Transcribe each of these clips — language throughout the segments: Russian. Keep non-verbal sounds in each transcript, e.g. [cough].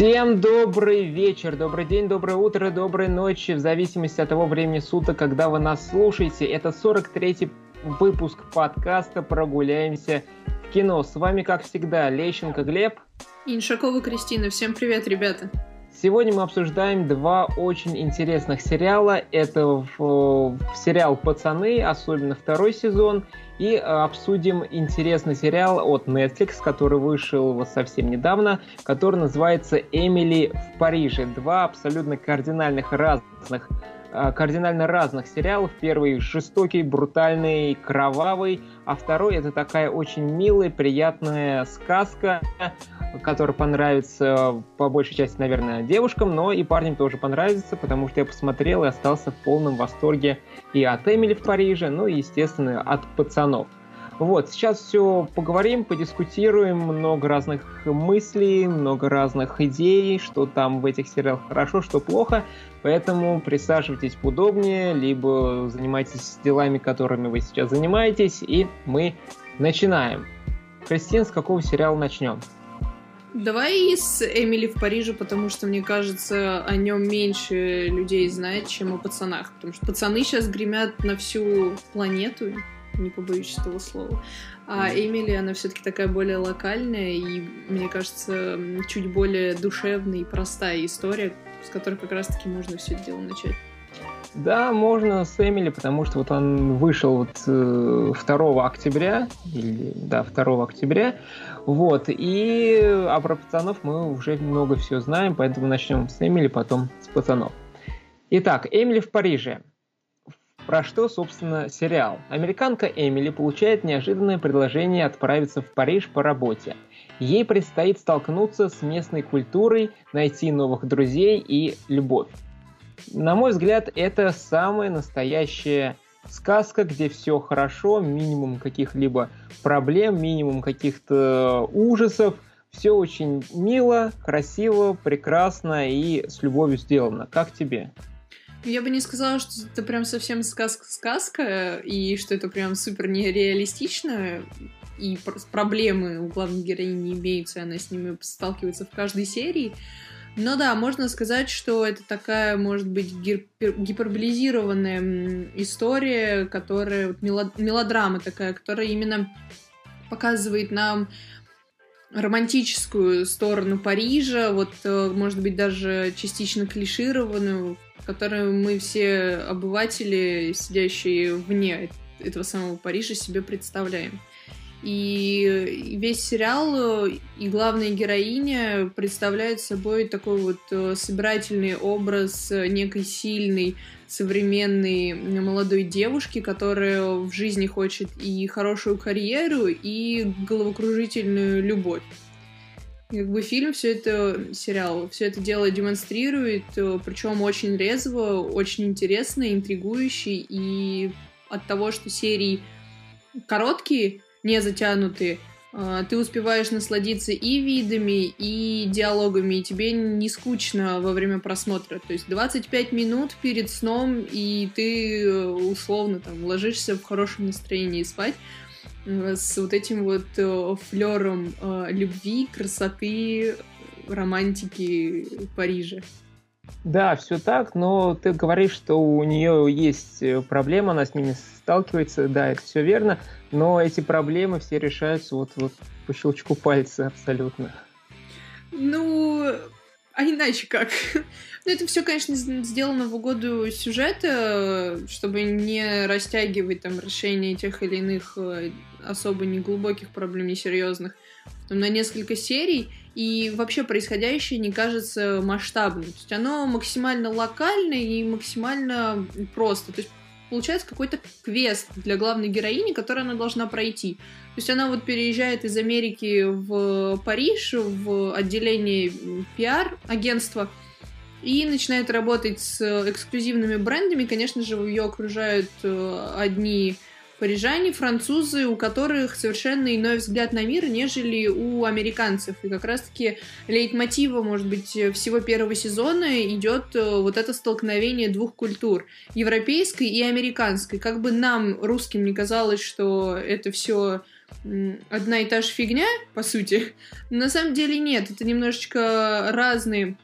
Всем добрый вечер, добрый день, доброе утро, доброй ночи, в зависимости от того времени суток, когда вы нас слушаете. Это 43-й выпуск подкаста «Прогуляемся в кино». С вами, как всегда, Лещенко Глеб. Иншакова Кристина. Всем привет, ребята. Сегодня мы обсуждаем два очень интересных сериала. Это сериал «Пацаны», особенно второй сезон, и э, обсудим интересный сериал от Netflix, который вышел вот совсем недавно, который называется «Эмили в Париже». Два абсолютно кардинальных разных э, кардинально разных сериалов. Первый жестокий, брутальный, кровавый, а второй это такая очень милая, приятная сказка, которая понравится по большей части, наверное, девушкам, но и парням тоже понравится, потому что я посмотрел и остался в полном восторге и от Эмили в Париже, ну и, естественно, от пацанов. Вот, сейчас все поговорим, подискутируем, много разных мыслей, много разных идей, что там в этих сериалах хорошо, что плохо, поэтому присаживайтесь поудобнее, либо занимайтесь делами, которыми вы сейчас занимаетесь, и мы начинаем. Кристин, с какого сериала начнем? Давай с Эмили в Париже, потому что, мне кажется, о нем меньше людей знает, чем о пацанах. Потому что пацаны сейчас гремят на всю планету, не побоюсь этого слова. А Эмили, она все-таки такая более локальная и, мне кажется, чуть более душевная и простая история, с которой как раз-таки можно все это дело начать. Да, можно с Эмили, потому что вот он вышел вот 2 э, октября, или, да, 2 октября, вот, и а про пацанов мы уже много всего знаем, поэтому начнем с Эмили, потом с пацанов. Итак, Эмили в Париже. Про что, собственно, сериал? Американка Эмили получает неожиданное предложение отправиться в Париж по работе. Ей предстоит столкнуться с местной культурой, найти новых друзей и любовь. На мой взгляд, это самая настоящая сказка, где все хорошо, минимум каких-либо проблем, минимум каких-то ужасов. Все очень мило, красиво, прекрасно и с любовью сделано. Как тебе? Я бы не сказала, что это прям совсем сказка-сказка, и что это прям супер нереалистично, и проблемы у главной героини имеются, она с ними сталкивается в каждой серии. Ну да, можно сказать, что это такая, может быть, гиперболизированная история, которая, мелодрама такая, которая именно показывает нам романтическую сторону Парижа, вот, э, может быть, даже частично клишированную, которую мы все обыватели, сидящие вне этого самого Парижа, себе представляем. И весь сериал и главная героиня представляют собой такой вот э, собирательный образ некой сильной, современной молодой девушки, которая в жизни хочет и хорошую карьеру, и головокружительную любовь. Как бы фильм все это, сериал, все это дело демонстрирует, э, причем очень резво, очень интересно, интригующий, и от того, что серии короткие, не затянутые, а, ты успеваешь насладиться и видами, и диалогами, и тебе не скучно во время просмотра. То есть 25 минут перед сном, и ты э, условно там ложишься в хорошем настроении спать э, с вот этим вот э, флером любви, красоты, романтики Парижа. Да, все так, но ты говоришь, что у нее есть проблема, она с ними сталкивается, да, это все верно, но эти проблемы все решаются вот, вот по щелчку пальца абсолютно. Ну, а иначе как? [laughs] Ну, это все, конечно, сделано в угоду сюжета, чтобы не растягивать там решение тех или иных э, особо неглубоких проблем, несерьезных, на несколько серий, и вообще происходящее не кажется масштабным. То есть оно максимально локальное и максимально просто. То есть получается какой-то квест для главной героини, который она должна пройти. То есть она вот переезжает из Америки в Париж, в отделение пиар-агентства, и начинает работать с эксклюзивными брендами. Конечно же, ее окружают э, одни парижане, французы, у которых совершенно иной взгляд на мир, нежели у американцев. И как раз-таки лейтмотива, может быть, всего первого сезона идет э, вот это столкновение двух культур, европейской и американской. Как бы нам, русским, не казалось, что это все одна и та же фигня, по сути. На самом деле нет, это немножечко разные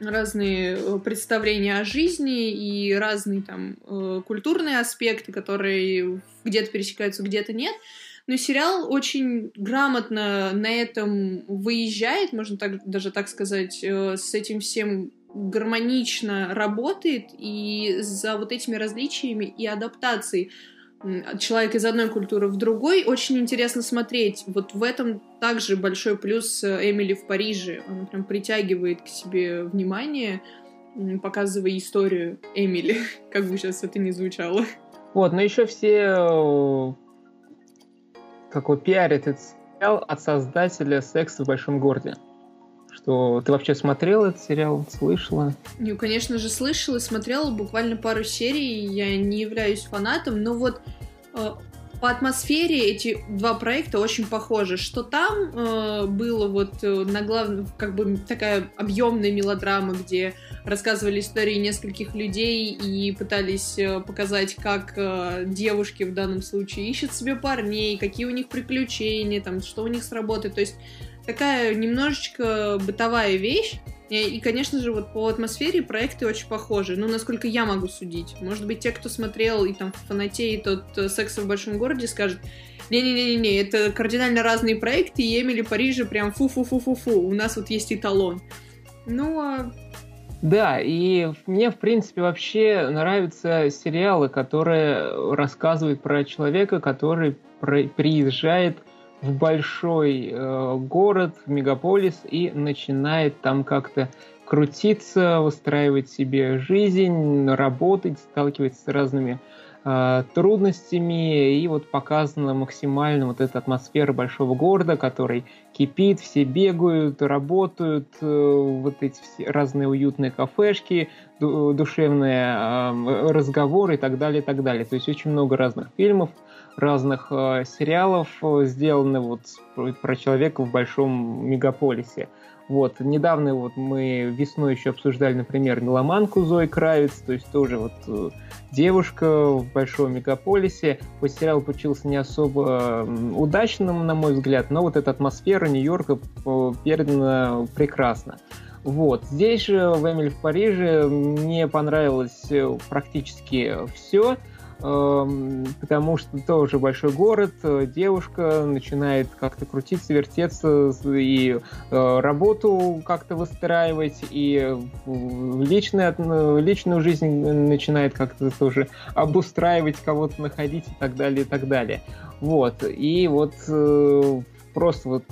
разные э, представления о жизни и разные там э, культурные аспекты, которые где-то пересекаются, где-то нет. Но сериал очень грамотно на этом выезжает, можно так, даже так сказать, э, с этим всем гармонично работает, и за вот этими различиями и адаптацией человек из одной культуры в другой, очень интересно смотреть. Вот в этом также большой плюс э, Эмили в Париже. Она прям притягивает к себе внимание, показывая историю Эмили, [laughs] как бы сейчас это ни звучало. Вот, но еще все э, как вот пиарят этот сериал от создателя «Секса в большом городе» что ты вообще смотрел этот сериал, слышала? Ну, конечно же, слышала, смотрела буквально пару серий. Я не являюсь фанатом, но вот э, по атмосфере эти два проекта очень похожи. Что там э, было вот э, на главном, как бы такая объемная мелодрама, где рассказывали истории нескольких людей и пытались э, показать, как э, девушки в данном случае ищут себе парней, какие у них приключения, там, что у них сработает. То есть такая немножечко бытовая вещь. И, конечно же, вот по атмосфере проекты очень похожи. Ну, насколько я могу судить. Может быть, те, кто смотрел и там фанатеет от э, «Секса в большом городе», скажут, не-не-не-не, это кардинально разные проекты, и Эмили Парижа прям фу-фу-фу-фу-фу. У нас вот есть эталон. Ну, а да, и мне, в принципе, вообще нравятся сериалы, которые рассказывают про человека, который приезжает в большой э, город, в мегаполис и начинает там как-то крутиться, выстраивать себе жизнь, работать, сталкиваться с разными э, трудностями. И вот показана максимально вот эта атмосфера большого города, который кипит, все бегают, работают, э, вот эти все разные уютные кафешки, душевные э, разговоры и так далее, и так далее. То есть очень много разных фильмов, разных э, сериалов э, сделаны вот про человека в большом мегаполисе. Вот, недавно вот мы весной еще обсуждали, например, меломанку Зои Кравец, то есть тоже вот э, девушка в большом мегаполисе. Хоть сериал получился не особо удачным, на мой взгляд, но вот эта атмосфера Нью-Йорка э, передана прекрасно. Вот. Здесь же, в Эмили в Париже, мне понравилось практически все. Эм, потому что тоже большой город, э, девушка начинает как-то крутиться, вертеться и э, работу как-то выстраивать, и личное, личную жизнь начинает как-то тоже обустраивать, кого-то находить и так далее, и так далее. Вот. И вот э, просто вот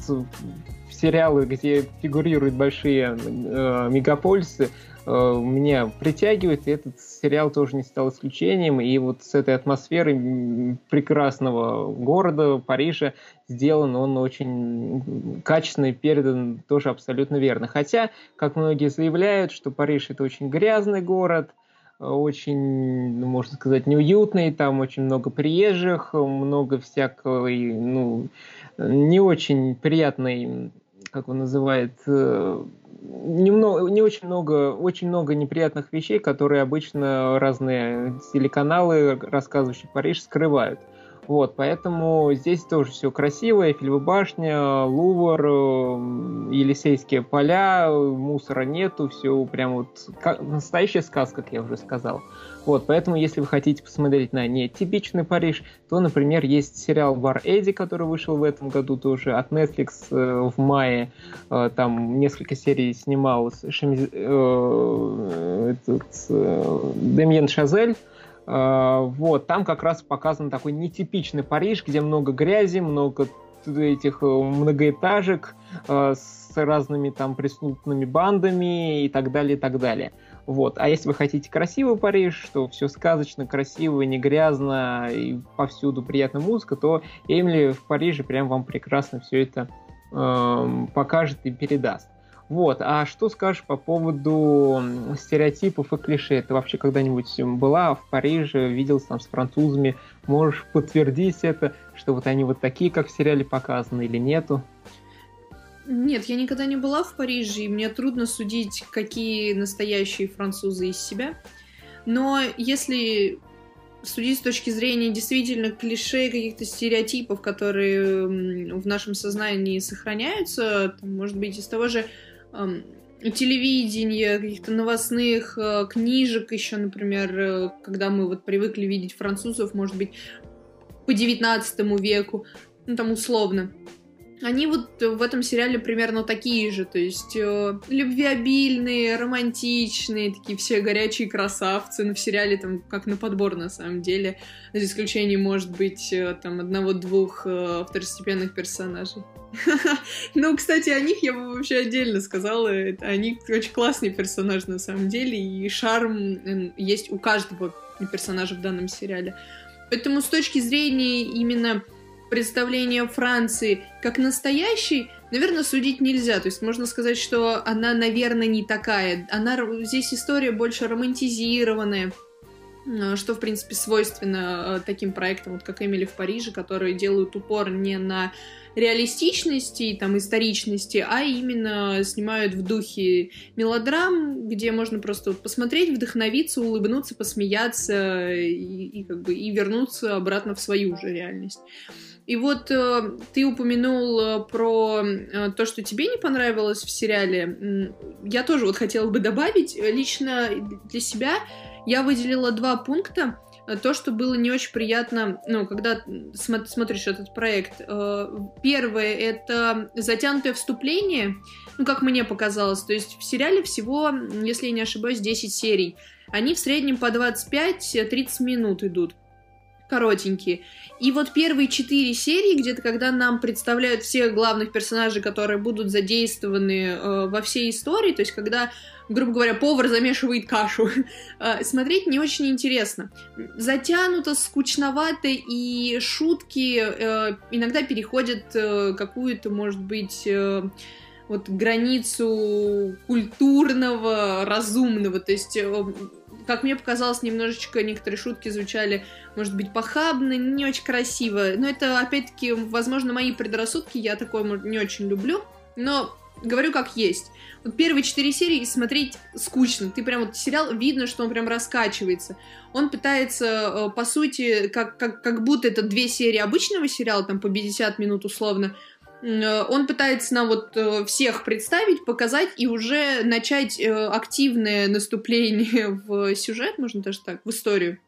сериалы, где фигурируют большие мегаполисы, меня притягивает, и этот сериал тоже не стал исключением. И вот с этой атмосферой прекрасного города, Парижа, сделан он очень качественно и передан тоже абсолютно верно. Хотя, как многие заявляют, что Париж это очень грязный город, очень, ну, можно сказать, неуютный, там очень много приезжих, много всякой, ну, не очень приятной, как он называет, э, немного, не очень много, очень много неприятных вещей, которые обычно разные телеканалы, рассказывающие Париж, скрывают. Вот, поэтому здесь тоже все красиво, Эйфелева башня, Лувр, э, Елисейские поля, мусора нету, все прям вот настоящая сказка, как я уже сказал. Вот, поэтому, если вы хотите посмотреть на нетипичный Париж, то, например, есть сериал «Бар Эдди», который вышел в этом году тоже от Netflix э, в мае. Э, там несколько серий снимал Шамиз... э, этот, Демьен Шазель. Э, вот, там как раз показан такой нетипичный Париж, где много грязи, много этих э, многоэтажек э, с разными там преступными бандами и так далее, и так далее. Вот. А если вы хотите красивый Париж, что все сказочно, красиво, не грязно и повсюду приятная музыка, то Эмили в Париже прям вам прекрасно все это э, покажет и передаст. Вот, а что скажешь по поводу стереотипов и клише? Ты вообще когда-нибудь была в Париже, виделся там с французами? Можешь подтвердить это, что вот они вот такие, как в сериале показаны, или нету? Нет, я никогда не была в Париже, и мне трудно судить, какие настоящие французы из себя. Но если судить с точки зрения действительно клише, каких-то стереотипов, которые в нашем сознании сохраняются, может быть, из того же телевидения, каких-то новостных э, книжек еще, например, э, когда мы вот привыкли видеть французов, может быть, по 19 веку, ну там условно они вот в этом сериале примерно такие же, то есть э, любвеобильные, романтичные, такие все горячие красавцы, но в сериале там как на подбор на самом деле, за исключением, может быть, э, там одного-двух э, второстепенных персонажей. [laughs] Ну, кстати, о них я бы вообще отдельно сказала. Они очень классный персонаж на самом деле, и шарм есть у каждого персонажа в данном сериале. Поэтому с точки зрения именно представление Франции как настоящей, наверное, судить нельзя. То есть можно сказать, что она, наверное, не такая. Она здесь история больше романтизированная, что, в принципе, свойственно э, таким проектам, вот как Эмили в Париже, которые делают упор не на реалистичности и там историчности, а именно снимают в духе мелодрам, где можно просто вот посмотреть, вдохновиться, улыбнуться, посмеяться и, и как бы и вернуться обратно в свою же реальность. И вот э, ты упомянул э, про э, то, что тебе не понравилось в сериале. Я тоже вот хотела бы добавить. Лично для себя я выделила два пункта. То, что было не очень приятно, ну, когда см- смотришь этот проект. Э, первое — это затянутое вступление, ну, как мне показалось. То есть в сериале всего, если я не ошибаюсь, 10 серий. Они в среднем по 25-30 минут идут коротенькие. И вот первые четыре серии, где-то когда нам представляют всех главных персонажей, которые будут задействованы э, во всей истории, то есть когда, грубо говоря, повар замешивает кашу, э, [laughs] смотреть не очень интересно. Затянуто, скучновато, и шутки э, иногда переходят э, какую-то, может быть... Э, вот границу культурного, разумного, то есть как мне показалось, немножечко некоторые шутки звучали, может быть, похабно, не очень красиво. Но это, опять-таки, возможно, мои предрассудки, я такое не очень люблю. Но говорю как есть. Вот первые четыре серии смотреть скучно. Ты прям вот сериал, видно, что он прям раскачивается. Он пытается, э, по сути, как, как, как будто это две серии обычного сериала, там по 50 минут условно, Э, он пытается нам вот э, всех представить, показать и уже начать активное наступление [laughs] в сюжет, можно даже так, в историю.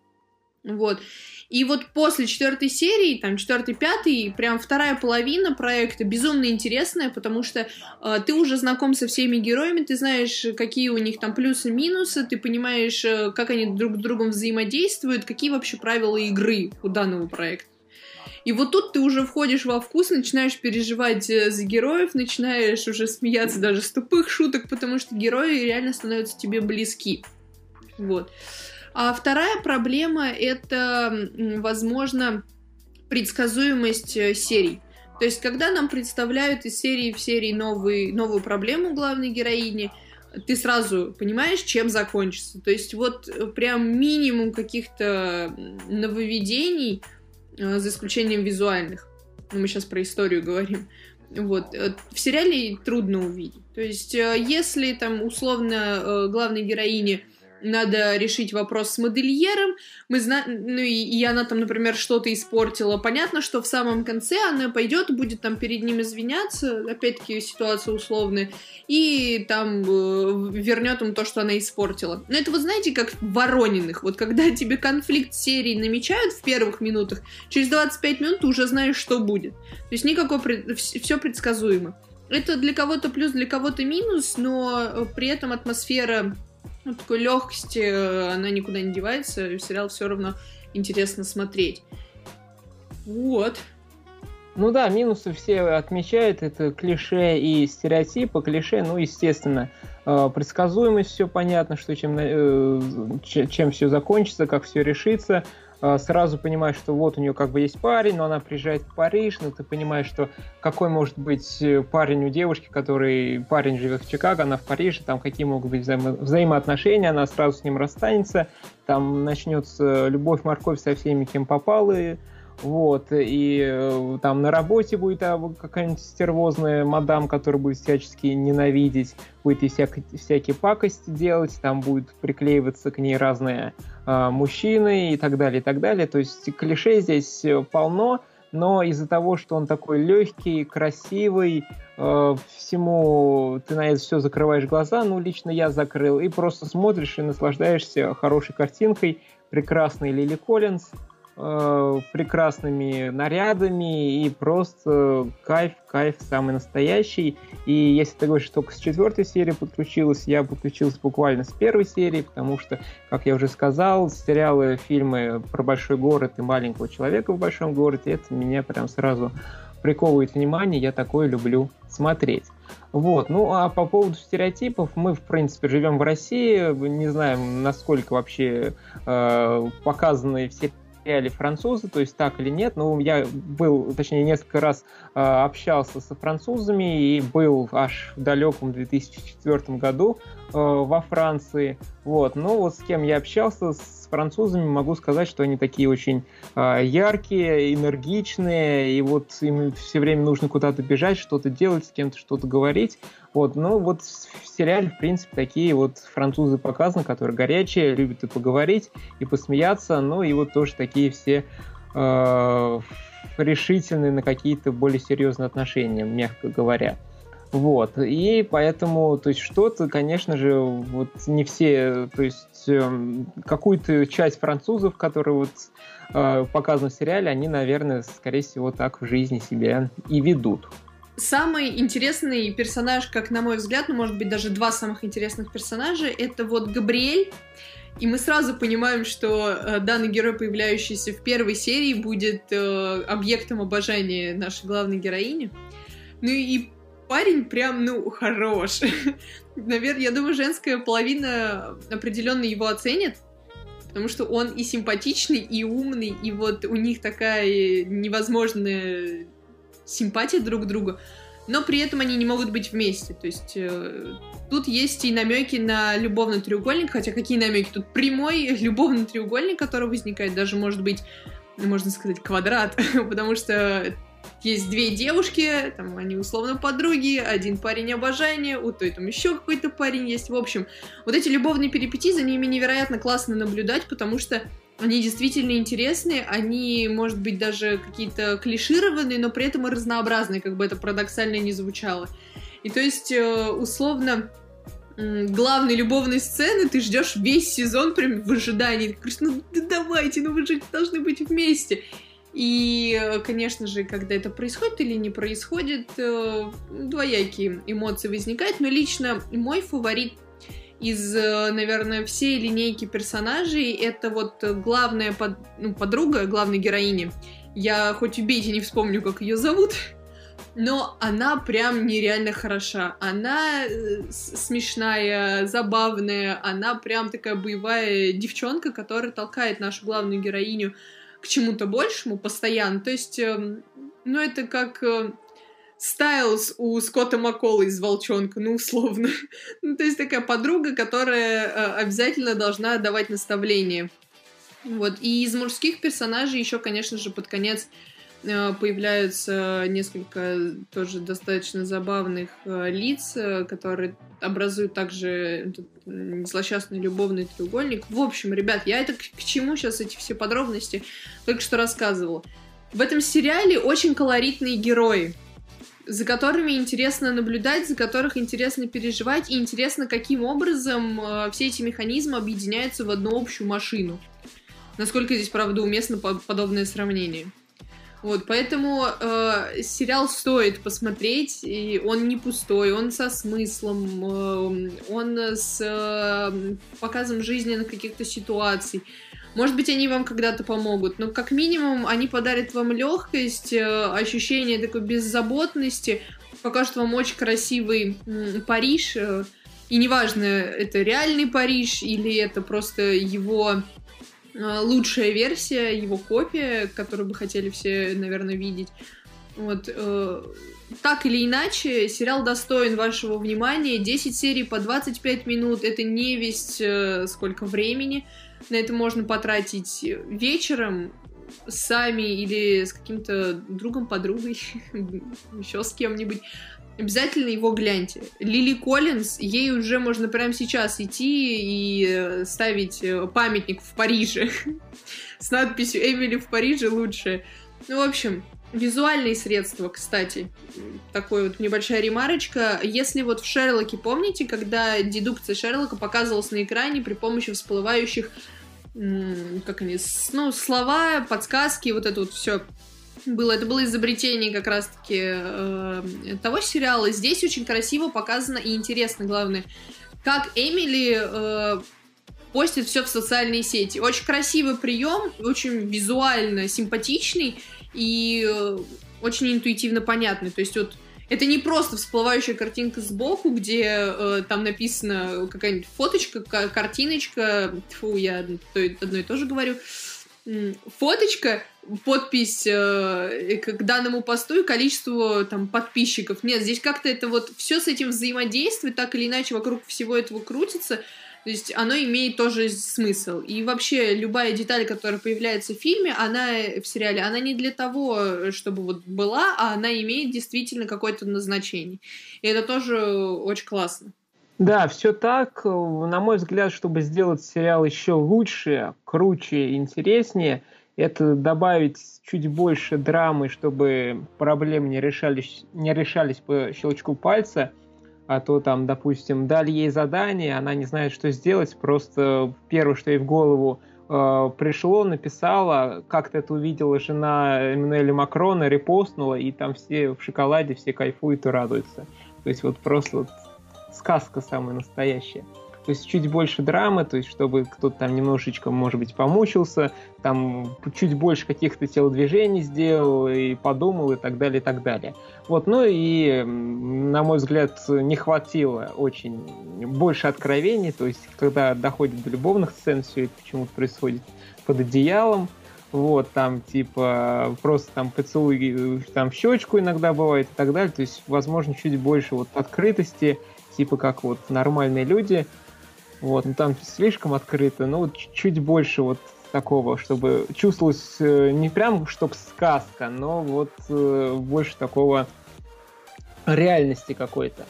Вот. И вот после четвертой серии, там, четвертой, пятой, прям вторая половина проекта безумно интересная, потому что э, ты уже знаком со всеми героями, ты знаешь, какие у них там плюсы-минусы, ты понимаешь, э, как они друг с другом взаимодействуют, какие вообще правила игры у данного проекта. И вот тут ты уже входишь во вкус, начинаешь переживать э, за героев, начинаешь уже смеяться даже с тупых шуток, потому что герои реально становятся тебе близки. Вот. А вторая проблема — это, возможно, предсказуемость э, серий. То есть, когда нам представляют из серии в серии новый, новую проблему главной героини, ты сразу понимаешь, чем закончится. То есть, вот э, прям минимум каких-то нововведений — Э, за исключением визуальных. Мы сейчас про историю говорим. Вот. В сериале трудно увидеть. То есть, если там условно главной героине надо решить вопрос с модельером, мы знаем, ну и, и она там, например, что-то испортила. Понятно, что в самом конце она пойдет, будет там перед ним извиняться, опять-таки ситуация условная, и там э, вернет ему то, что она испортила. Но это вот знаете, как в Ворониных, вот когда [laughs] тебе конфликт серии намечают в первых минутах, через 25 минут ты уже знаешь, что будет. То есть никакой, пред... все предсказуемо. Это для кого-то плюс, для кого-то минус, но э, при этом атмосфера ну, такой легкости, э, она никуда не девается, сериал все равно интересно смотреть. Вот. Ну да, минусы все отмечают, это клише и стереотипы. Клише, ну, естественно, э, предсказуемость, все понятно, что чем, э, чем все закончится, как все решится. А, сразу понимаешь, что вот у нее как бы есть парень, но она приезжает в Париж, но ты понимаешь, что какой может быть э, парень у девушки, который парень живет в Чикаго, она в Париже, там какие могут быть взаимо взаимоотношения, она сразу с ним расстанется, там начнется любовь, морковь со всеми, кем попало, и вот, и э, там на работе будет а, какая-нибудь стервозная мадам, которая будет всячески ненавидеть, будет и всяк, всякие пакости делать, там будет приклеиваться к ней разные а, мужчины и так далее, и так далее. То есть клише здесь э, полно, но из-за того, что он такой легкий, красивый, э, всему ты на это все закрываешь глаза, ну, лично я закрыл, и просто смотришь и наслаждаешься хорошей картинкой, прекрасной Лили Коллинз, э, прекрасными нарядами и просто кайф, кайф самый настоящий. И если ты говоришь, что только с четвертой серии подключилась, я подключился буквально с первой серии, потому что, как я уже сказал, сериалы, фильмы про большой город и маленького человека в большом городе, это меня прям сразу приковывает внимание, я такое люблю смотреть. Вот, ну а по поводу стереотипов, мы, в принципе, живем в России, не знаем, насколько вообще э, показаны все сериале французы, то есть так или нет. Но я был, точнее, несколько раз э, общался со французами и был аж в далеком 2004 году э, во Франции. Вот, ну вот с кем я общался, с французами, могу сказать, что они такие очень э, яркие, энергичные, и вот им все время нужно куда-то бежать, что-то делать, с кем-то что-то говорить. Вот, ну вот в сериале, в принципе, такие вот французы показаны, которые горячие, любят и поговорить, и посмеяться, ну и вот тоже такие все э, решительные на какие-то более серьезные отношения, мягко говоря. Вот, и поэтому, то есть что-то, конечно же, вот не все, то есть э, какую-то часть французов, которые вот э, показаны в сериале, они, наверное, скорее всего, так в жизни себя и ведут. Самый интересный персонаж, как на мой взгляд, ну, может быть, даже два самых интересных персонажа, это вот Габриэль, и мы сразу понимаем, что э, данный герой, появляющийся в первой серии, будет э, объектом обожания нашей главной героини. Ну и парень прям, ну, хорош. [laughs] Наверное, я думаю, женская половина определенно его оценит, потому что он и симпатичный, и умный, и вот у них такая невозможная симпатия друг к другу, но при этом они не могут быть вместе. То есть э, тут есть и намеки на любовный треугольник, хотя какие намеки? Тут прямой [laughs] любовный треугольник, который возникает, даже может быть, можно сказать, квадрат, [laughs] потому что есть две девушки, там они условно подруги, один парень обожания, у той там еще какой-то парень есть. В общем, вот эти любовные перипетии, за ними невероятно классно наблюдать, потому что они действительно интересные, они, может быть, даже какие-то клишированные, но при этом и разнообразные, как бы это парадоксально не звучало. И то есть, э, условно, главной любовной сцены ты ждешь весь сезон прям в ожидании. Ты говоришь, ну да давайте, ну вы же должны быть вместе. И, конечно же, когда это происходит или не происходит, э, двоякие эмоции возникают. Но лично мой фаворит из, э, наверное, всей линейки персонажей это вот главная под, ну, подруга главной героини. Я хоть убейте, не вспомню, как ее зовут, но она прям нереально хороша. Она э, смешная, забавная, она прям такая боевая девчонка, которая толкает нашу главную героиню к чему-то большему постоянно. То есть, эм, ну, это как э, Стайлз у Скотта Маккола из «Волчонка», ну, условно. [laughs] ну, то есть такая подруга, которая э, обязательно должна давать наставления. Вот. И из мужских персонажей еще, конечно же, под конец э, появляются несколько тоже достаточно забавных лиц, которые образуют также злосчастный любовный треугольник. В общем, ребят, я это к, к чему сейчас эти все подробности только что рассказывала. В этом сериале очень колоритные герои, за которыми интересно наблюдать, за которых интересно переживать, и интересно, каким образом э, все эти механизмы объединяются в одну общую машину. Насколько здесь, правда, уместно подобное сравнение. Вот, поэтому э, сериал стоит посмотреть, и он не пустой, он со смыслом, э, он с э, показом жизненных каких-то ситуаций. Может быть, они вам когда-то помогут, но как минимум они подарят вам легкость, э, ощущение такой беззаботности, покажут вам очень красивый э, Париж, э, и неважно, это реальный Париж или это просто его лучшая версия, его копия, которую бы хотели все, наверное, видеть. Вот. Э, так или иначе, сериал достоин вашего внимания. 10 серий по 25 минут, это не весь э, сколько времени. На это можно потратить вечером. сами или с каким-то другом, подругой, [laughs] еще с кем-нибудь, обязательно его гляньте. Лили Коллинз, ей уже можно прямо сейчас идти и э, ставить э, памятник в Париже [laughs] с надписью «Эмили в Париже лучше». Ну, в общем, Визуальные средства, кстати, такой вот небольшая ремарочка. Если вот в Шерлоке, помните, когда дедукция Шерлока показывалась на экране при помощи всплывающих, как они, ну, слова, подсказки, вот это вот все было. Это было изобретение как раз-таки э, того сериала. Здесь очень красиво показано и интересно, главное, как Эмили э, постит все в социальные сети. Очень красивый прием, очень визуально симпатичный и э, очень интуитивно понятный. То есть вот это не просто всплывающая картинка сбоку, где э, там написана какая-нибудь фоточка, картиночка, фу, я одно и то же говорю, фоточка, подпись э, к данному посту и количеству там подписчиков. Нет, здесь как-то это вот все с этим взаимодействует, так или иначе вокруг всего этого крутится. То есть оно имеет тоже смысл. И вообще любая деталь, которая появляется в фильме, она в сериале, она не для того, чтобы вот была, а она имеет действительно какое-то назначение. И это тоже очень классно. Да, все так. На мой взгляд, чтобы сделать сериал еще лучше, круче, интереснее, это добавить чуть больше драмы, чтобы проблемы не решались, не решались по щелчку пальца – а то там, допустим, дали ей задание, она не знает, что сделать, просто первое, что ей в голову э, пришло, написала, как-то это увидела жена Эммануэля Макрона, репостнула, и там все в шоколаде, все кайфуют и радуются. То есть вот просто вот сказка самая настоящая то есть чуть больше драмы, то есть чтобы кто-то там немножечко, может быть, помучился, там чуть больше каких-то телодвижений сделал и подумал и так далее, и так далее. Вот, ну и, на мой взгляд, не хватило очень больше откровений, то есть когда доходит до любовных сцен, все это почему-то происходит под одеялом, вот, там, типа, просто там поцелуй, там, щечку иногда бывает и так далее, то есть, возможно, чуть больше вот открытости, типа, как вот нормальные люди, вот, ну там слишком открыто, но вот чуть больше вот такого, чтобы чувствовалось э, не прям, чтоб сказка, но вот э, больше такого реальности какой-то.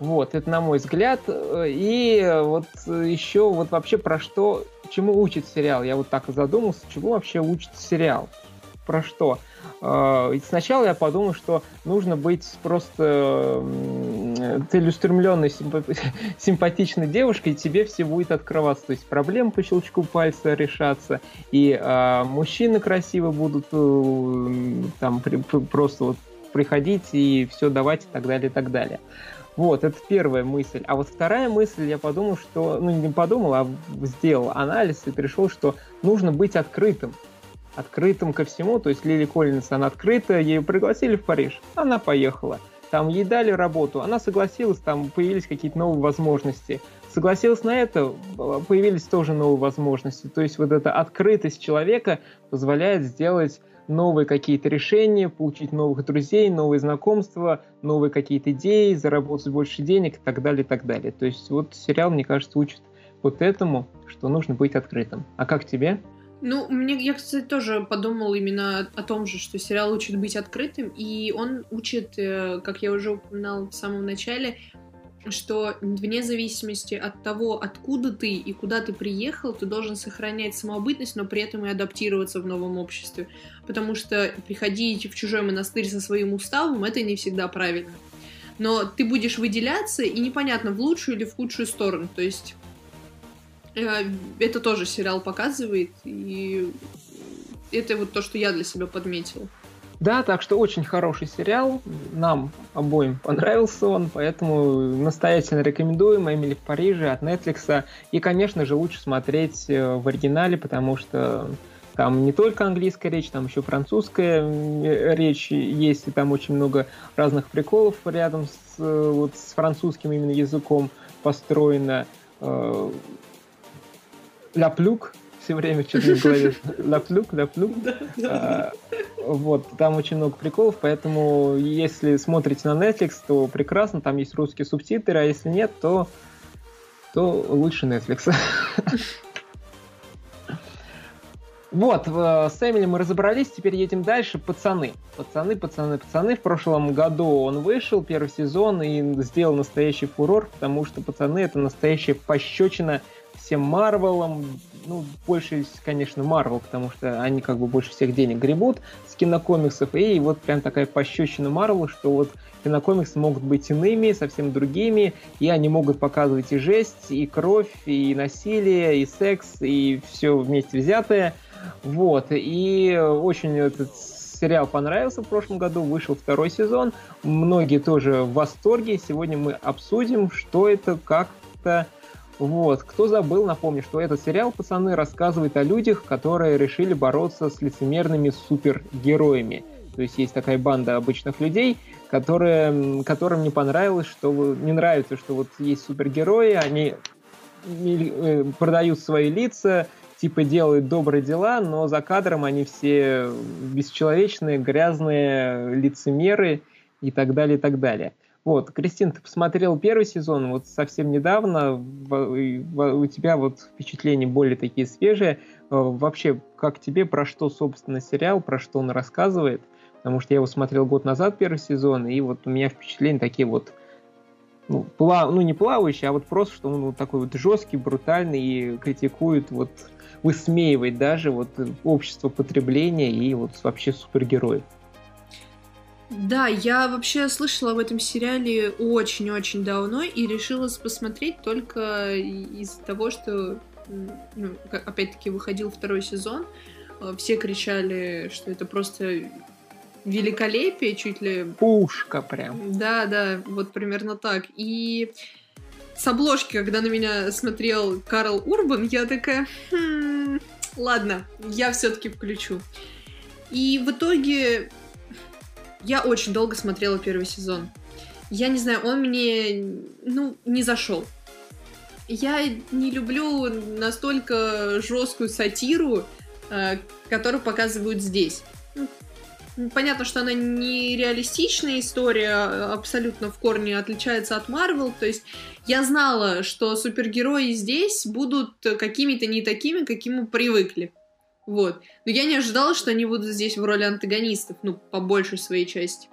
Вот, это на мой взгляд. И вот еще вот вообще про что, чему учит сериал. Я вот так задумался, чему вообще учит сериал. Про что? А, сначала я подумал, что нужно быть просто целеустремленной, [laughs] симпатичной девушкой, тебе все будет открываться. То есть проблемы по щелчку пальца решаться, и э, мужчины красиво будут э, там при, просто вот приходить и все давать и так далее, и так далее. Вот, это первая мысль. А вот вторая мысль, я подумал, что, ну не подумал, а сделал анализ и пришел, что нужно быть открытым открытым ко всему. То есть Лили Коллинс, она открыта, ее пригласили в Париж, она поехала. Там ей дали работу, она согласилась, там появились какие-то новые возможности. Согласилась на это, появились тоже новые возможности. То есть вот эта открытость человека позволяет сделать новые какие-то решения, получить новых друзей, новые знакомства, новые какие-то идеи, заработать больше денег и так далее, и так далее. То есть вот сериал, мне кажется, учит вот этому, что нужно быть открытым. А как тебе? Ну, мне, я, кстати, тоже подумал именно о том же, что сериал учит быть открытым, и он учит, э, как я уже упоминала в самом начале, что вне зависимости от того, откуда ты и куда ты приехал, ты должен сохранять самобытность, но при этом и адаптироваться в новом обществе. Потому что приходить в чужой монастырь со своим уставом — это не всегда правильно. Но ты будешь выделяться, и непонятно, в лучшую или в худшую сторону. То есть это тоже сериал показывает, и это вот то, что я для себя подметила. Да, так что очень хороший сериал. Нам обоим понравился он, поэтому настоятельно рекомендуем «Эмили в Париже» от Netflix. И, конечно же, лучше смотреть э, в оригинале, потому что там не только английская речь, там еще французская речь есть, и там очень много разных приколов рядом с, вот, с французским именно языком построено. Э, Ля Плюк, все время что-то в голове. [laughs] Ля Плюк, Ля Плюк. А, вот, там очень много приколов, поэтому если смотрите на Netflix, то прекрасно, там есть русские субтитры, а если нет, то, то лучше Netflix. [laughs] Вот, э, с Эмили мы разобрались, теперь едем дальше. Пацаны. Пацаны, пацаны, пацаны. В прошлом году он вышел, первый сезон, и сделал настоящий фурор, потому что пацаны это настоящая пощечина всем Марвелам, ну, больше, конечно, Марвел, потому что они как бы больше всех денег гребут с кинокомиксов, и вот прям такая пощечина Марвел, что вот кинокомиксы могут быть иными, совсем другими, и они могут показывать и жесть, и кровь, и насилие, и секс, и все вместе взятое. Вот, и очень этот сериал понравился в прошлом году, вышел второй сезон, многие тоже в восторге. Сегодня мы обсудим, что это, как-то вот. Кто забыл, напомню, что этот сериал, пацаны, рассказывает о людях, которые решили бороться с лицемерными супергероями. То есть есть такая банда обычных людей, которые, которым не понравилось, что не нравится, что вот есть супергерои, они э, продают свои лица, типа делают добрые дела, но за кадром они все бесчеловечные, грязные лицемеры и так далее, и так далее. Вот, Кристин, ты посмотрел первый сезон вот совсем недавно, у тебя вот впечатления более такие свежие. Э, вообще, как тебе, про что, собственно, сериал, про что он рассказывает? Потому что я его смотрел год назад, первый сезон, и вот у меня впечатления такие вот, ну, пла... ну не плавающие, а вот просто, что он вот такой вот жесткий, брутальный и критикует, вот высмеивает даже вот общество потребления и вот вообще супергероев. Да, я вообще слышала об этом сериале очень-очень давно и решила посмотреть только из-за того, что, ну, опять-таки, выходил второй сезон. Э, все кричали, что это просто великолепие, чуть ли... Пушка прям. Да, да, вот примерно так. И с обложки, когда на меня смотрел Карл Урбан, я такая, хм, ладно, я все-таки включу. И в итоге я очень долго смотрела первый сезон. Я не знаю, он мне, ну, не зашел. Я не люблю настолько жесткую сатиру, э, которую показывают здесь. Ну, понятно, что она не реалистичная история, абсолютно в корне отличается от Марвел. То есть я знала, что супергерои здесь будут какими-то не такими, какими мы привыкли. Вот. Но я не ожидала, что они будут здесь в роли антагонистов, ну, по большей своей части.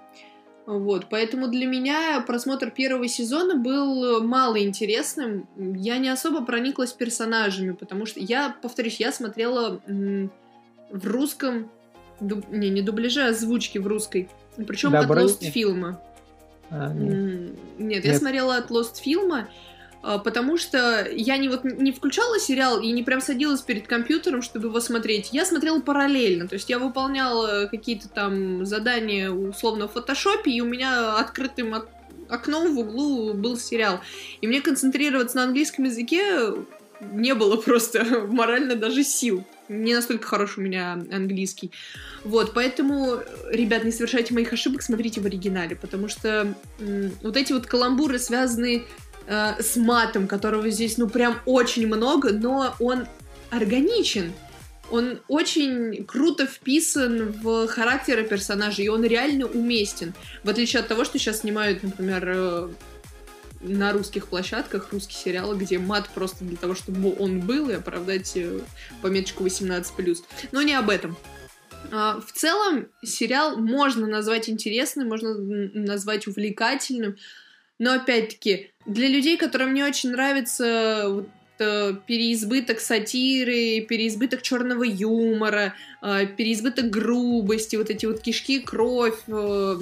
Вот, поэтому для меня просмотр первого сезона был мало интересным. Я не особо прониклась персонажами, потому что я, повторюсь, я смотрела в русском, дуб, не, не дубляже, а озвучки в русской. Причем от Lost фильма. А, нет. нет, я смотрела от Lost фильма, потому что я не вот не включала сериал и не прям садилась перед компьютером, чтобы его смотреть. Я смотрела параллельно, то есть я выполняла какие-то там задания условно в фотошопе, и у меня открытым окном в углу был сериал. И мне концентрироваться на английском языке не было просто [laughs] морально даже сил. Не настолько хорош у меня английский. Вот, поэтому, ребят, не совершайте моих ошибок, смотрите в оригинале, потому что м- вот эти вот каламбуры, связанные э, с матом, которого здесь, ну, прям очень много, но он органичен. Он очень круто вписан в характеры персонажей, и он реально уместен. В отличие от того, что сейчас снимают, например, э, на русских площадках русские сериалы, где мат просто для того, чтобы он был и оправдать э, пометочку 18+. Но не об этом. А, в целом, сериал можно назвать интересным, можно назвать увлекательным, но опять-таки, для людей, которым не очень нравится вот, э, переизбыток сатиры, переизбыток черного юмора, э, переизбыток грубости, вот эти вот кишки, кровь, э,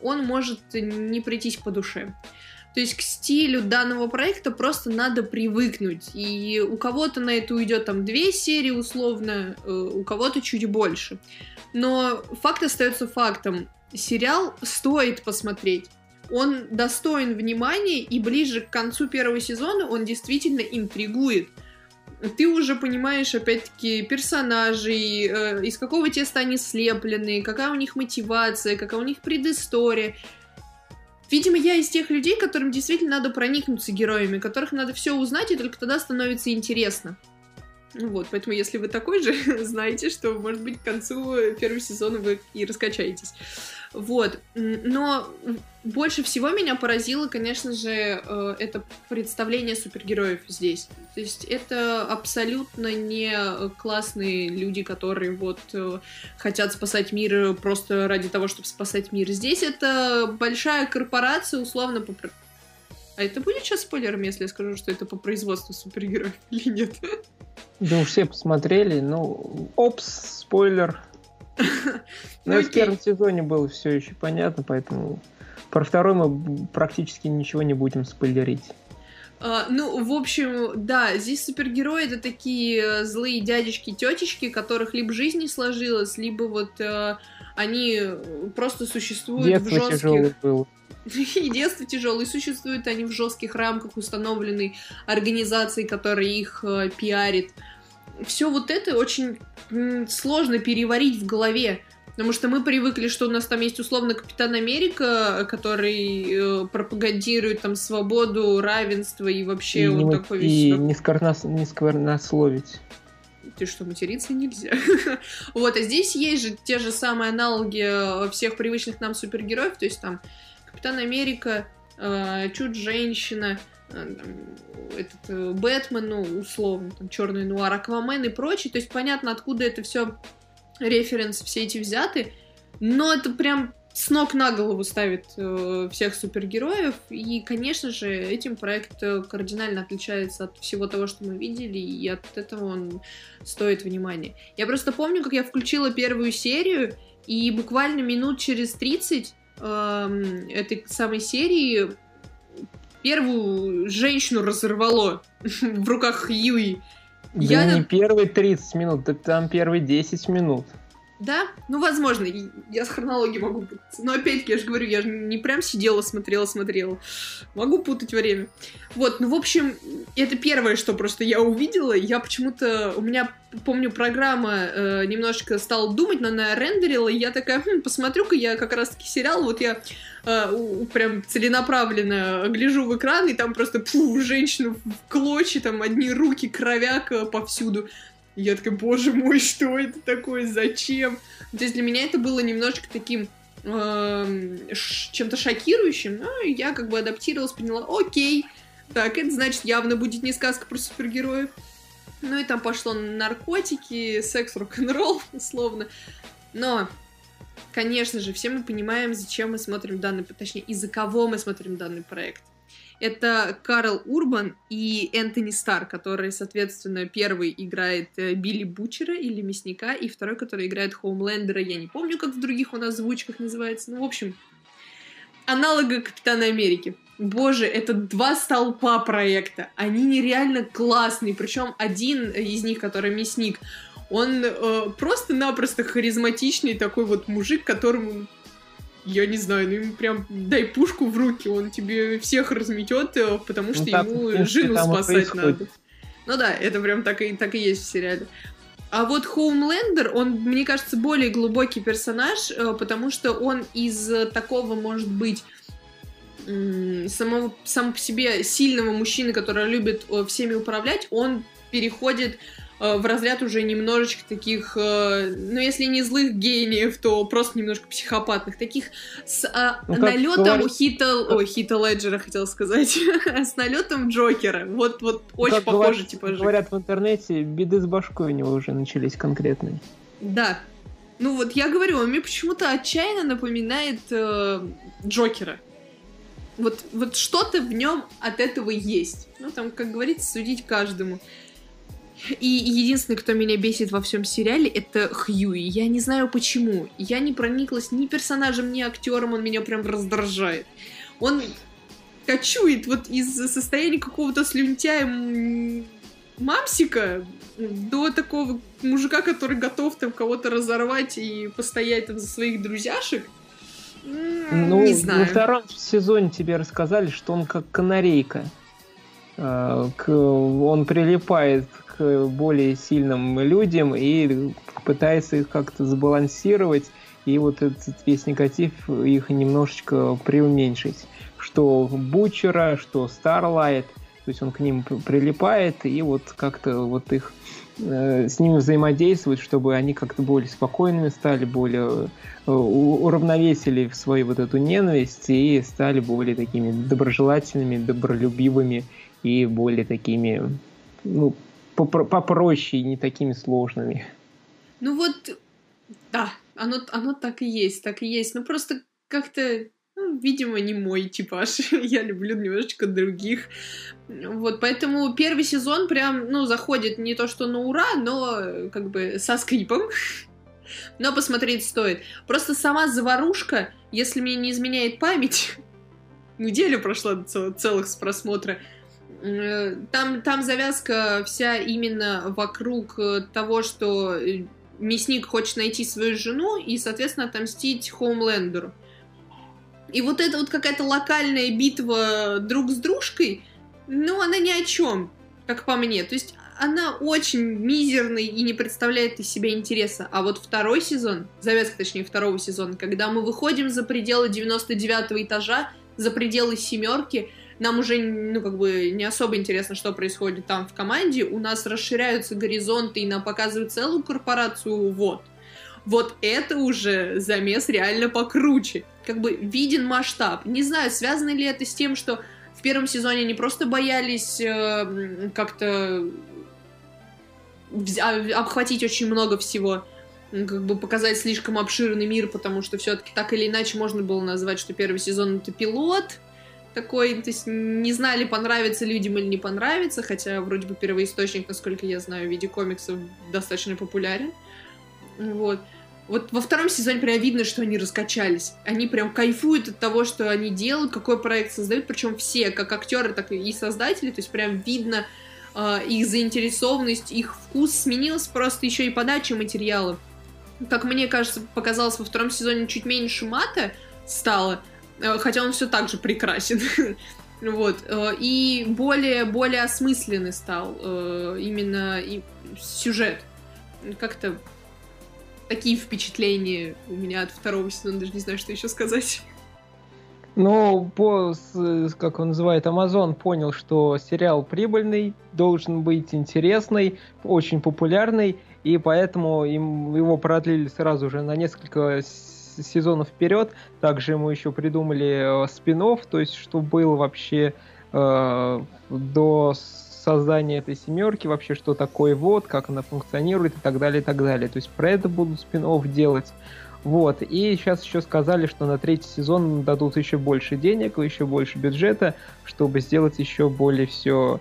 он может не прийтись по душе. То есть к стилю данного проекта просто надо привыкнуть. И у кого-то на это уйдет там две серии условно, у кого-то чуть больше. Но факт остается фактом. Сериал стоит посмотреть он достоин внимания, и ближе к концу первого сезона он действительно интригует. Ты уже понимаешь, опять-таки, персонажей, э, из какого теста они слеплены, какая у них мотивация, какая у них предыстория. Видимо, я из тех людей, которым действительно надо проникнуться героями, которых надо все узнать, и только тогда становится интересно. Вот, поэтому если вы такой же, [laughs] знаете, что, может быть, к концу первого сезона вы и раскачаетесь. Вот. Но больше всего меня поразило, конечно же, э, это представление супергероев здесь. То есть это абсолютно не классные люди, которые вот э, хотят спасать мир просто ради того, чтобы спасать мир. Здесь это большая корпорация, условно, по... А это будет сейчас спойлером, если я скажу, что это по производству супергероев или нет? Да все посмотрели, ну, опс, спойлер. Но [laughs] ну, в первом сезоне было все еще понятно, поэтому про второй мы практически ничего не будем спойлерить. Uh, ну, в общем, да, здесь супергерои это такие э, злые дядечки, тетечки, которых либо жизнь не сложилась, либо вот uh, они просто существуют детство в жестких... было. [laughs] И детство тяжелое, и существуют они в жестких рамках установленной организации, которая их uh, пиарит. Все вот это очень сложно переварить в голове. Потому что мы привыкли, что у нас там есть условно Капитан Америка, который э, пропагандирует там свободу, равенство и вообще и вот такой весь... И не, скорнос... не сквернословить. Ты что, материться нельзя? [laughs] вот, а здесь есть же те же самые аналоги э, всех привычных нам супергероев, то есть там Капитан Америка, э, Чудо-женщина, э, этот э, Бэтмен, ну, условно, там, Черный Нуар, Аквамен и прочее. То есть понятно, откуда это все референс все эти взяты, но это прям с ног на голову ставит э, всех супергероев, и, конечно же, этим проект кардинально отличается от всего того, что мы видели, и от этого он стоит внимания. Я просто помню, как я включила первую серию, и буквально минут через 30 э, этой самой серии первую женщину разорвало [laughs] в руках Юи. Да я... не первые 30 минут, так там первые 10 минут. Да? Ну, возможно, я с хронологией могу путаться. Но опять-таки, я же говорю, я же не прям сидела, смотрела, смотрела. Могу путать время. Вот, ну, в общем, это первое, что просто я увидела. Я почему-то... У меня, помню, программа э, немножечко стала думать, но она рендерила, и я такая, хм, посмотрю-ка я как раз-таки сериал, вот я э, прям целенаправленно гляжу в экран, и там просто, пфу, женщину в клочья, там одни руки, кровяк э, повсюду я такая, боже мой, [laughs] что это такое, зачем? То есть для меня это было немножечко таким э, чем-то шокирующим, но я как бы адаптировалась, поняла, окей, так, это значит явно будет не сказка про супергероев. Ну и там пошло наркотики, секс, рок-н-ролл, [laughs] условно. Но, конечно же, все мы понимаем, зачем мы смотрим данный, точнее, из-за кого мы смотрим данный проект. Это Карл Урбан и Энтони Стар, который, соответственно, первый играет э, Билли Бучера или Мясника, и второй, который играет Хоумлендера. Я не помню, как в других у нас озвучках называется. Ну, в общем, аналога Капитана Америки. Боже, это два столпа проекта. Они нереально классные. Причем один из них, который мясник, он э, просто-напросто харизматичный такой вот мужик, которому я не знаю, ну ему прям дай пушку в руки, он тебе всех разметет, э, потому что ну, так, ему принципе, жену спасать надо. Ну да, это прям так и, так и есть в сериале. А вот Хоумлендер, он, мне кажется, более глубокий персонаж, э, потому что он из такого, может быть, самого, сам по себе сильного мужчины, который любит э, всеми управлять, он переходит в разряд уже немножечко таких, э, ну, если не злых гениев, то просто немножко психопатных, таких с а, ну, налетом говорит... Хита, ой, Хита Леджера, хотел сказать, [laughs] с налетом Джокера. Вот, вот ну, очень как похоже, говорят, типа Говорят в интернете, беды с башкой у него уже начались конкретные. Да. Ну вот я говорю, он мне почему-то отчаянно напоминает э, Джокера. Вот, вот что-то в нем от этого есть. Ну, там, как говорится, судить каждому. И единственный, кто меня бесит во всем сериале, это Хьюи. Я не знаю почему. Я не прониклась ни персонажем, ни актером, он меня прям раздражает. Он кочует вот из состояния какого-то слюнтяя мамсика до такого мужика, который готов там кого-то разорвать и постоять там за своих друзьяшек. Ну, не знаю. во втором сезоне тебе рассказали, что он как канарейка. А, он прилипает к более сильным людям и пытается их как-то сбалансировать, и вот этот весь негатив их немножечко преуменьшить. Что Бучера, что Старлайт, то есть он к ним прилипает и вот как-то вот их э, с ними взаимодействовать, чтобы они как-то более спокойными стали, более э, уравновесили свою вот эту ненависть и стали более такими доброжелательными, добролюбивыми и более такими, ну, попроще и не такими сложными. Ну вот, да, оно, оно так и есть, так и есть. Ну просто как-то ну, видимо, не мой типаж. [laughs] Я люблю немножечко других. Вот, поэтому первый сезон прям, ну, заходит не то что на ура, но как бы со скрипом. [laughs] Но посмотреть стоит. Просто сама заварушка, если мне не изменяет память, [laughs] неделя прошла цел, целых с просмотра, там, там завязка вся именно вокруг э, того, что э, мясник хочет найти свою жену и, соответственно, отомстить Хоумлендеру. И вот эта вот какая-то локальная битва друг с дружкой, ну, она ни о чем, как по мне. То есть она очень мизерная и не представляет из себя интереса. А вот второй сезон, завязка, точнее, второго сезона, когда мы выходим за пределы 99 этажа, за пределы семерки, нам уже, ну, как бы, не особо интересно, что происходит там в команде. У нас расширяются горизонты, и нам показывают целую корпорацию, вот. Вот это уже замес реально покруче. Как бы виден масштаб. Не знаю, связано ли это с тем, что в первом сезоне они просто боялись э, как-то а, обхватить очень много всего как бы показать слишком обширный мир, потому что все-таки так или иначе можно было назвать, что первый сезон это пилот такой, то есть не знали, понравится людям или не понравится, хотя вроде бы первоисточник, насколько я знаю, в виде комиксов достаточно популярен. Вот. Вот во втором сезоне прям видно, что они раскачались. Они прям кайфуют от того, что они делают, какой проект создают, причем все, как актеры, так и создатели, то есть прям видно э, их заинтересованность, их вкус сменился просто еще и подача материалов. Как мне кажется, показалось во втором сезоне чуть меньше мата стало, хотя он все так же прекрасен. [laughs] Вот. Э, и более, более осмысленный стал э, именно сюжет. Как-то такие впечатления у меня от второго сезона, даже не знаю, что еще сказать. Ну, по, как он называет, Amazon понял, что сериал прибыльный, должен быть интересный, очень популярный, и поэтому им его продлили сразу же на несколько сезонов вперед. Также мы еще придумали э, спин то есть что было вообще э, до создание этой семерки, вообще что такое вот, как она функционирует и так далее, и так далее. То есть про это будут спин делать. Вот, и сейчас еще сказали, что на третий сезон дадут еще больше денег, еще больше бюджета, чтобы сделать еще более все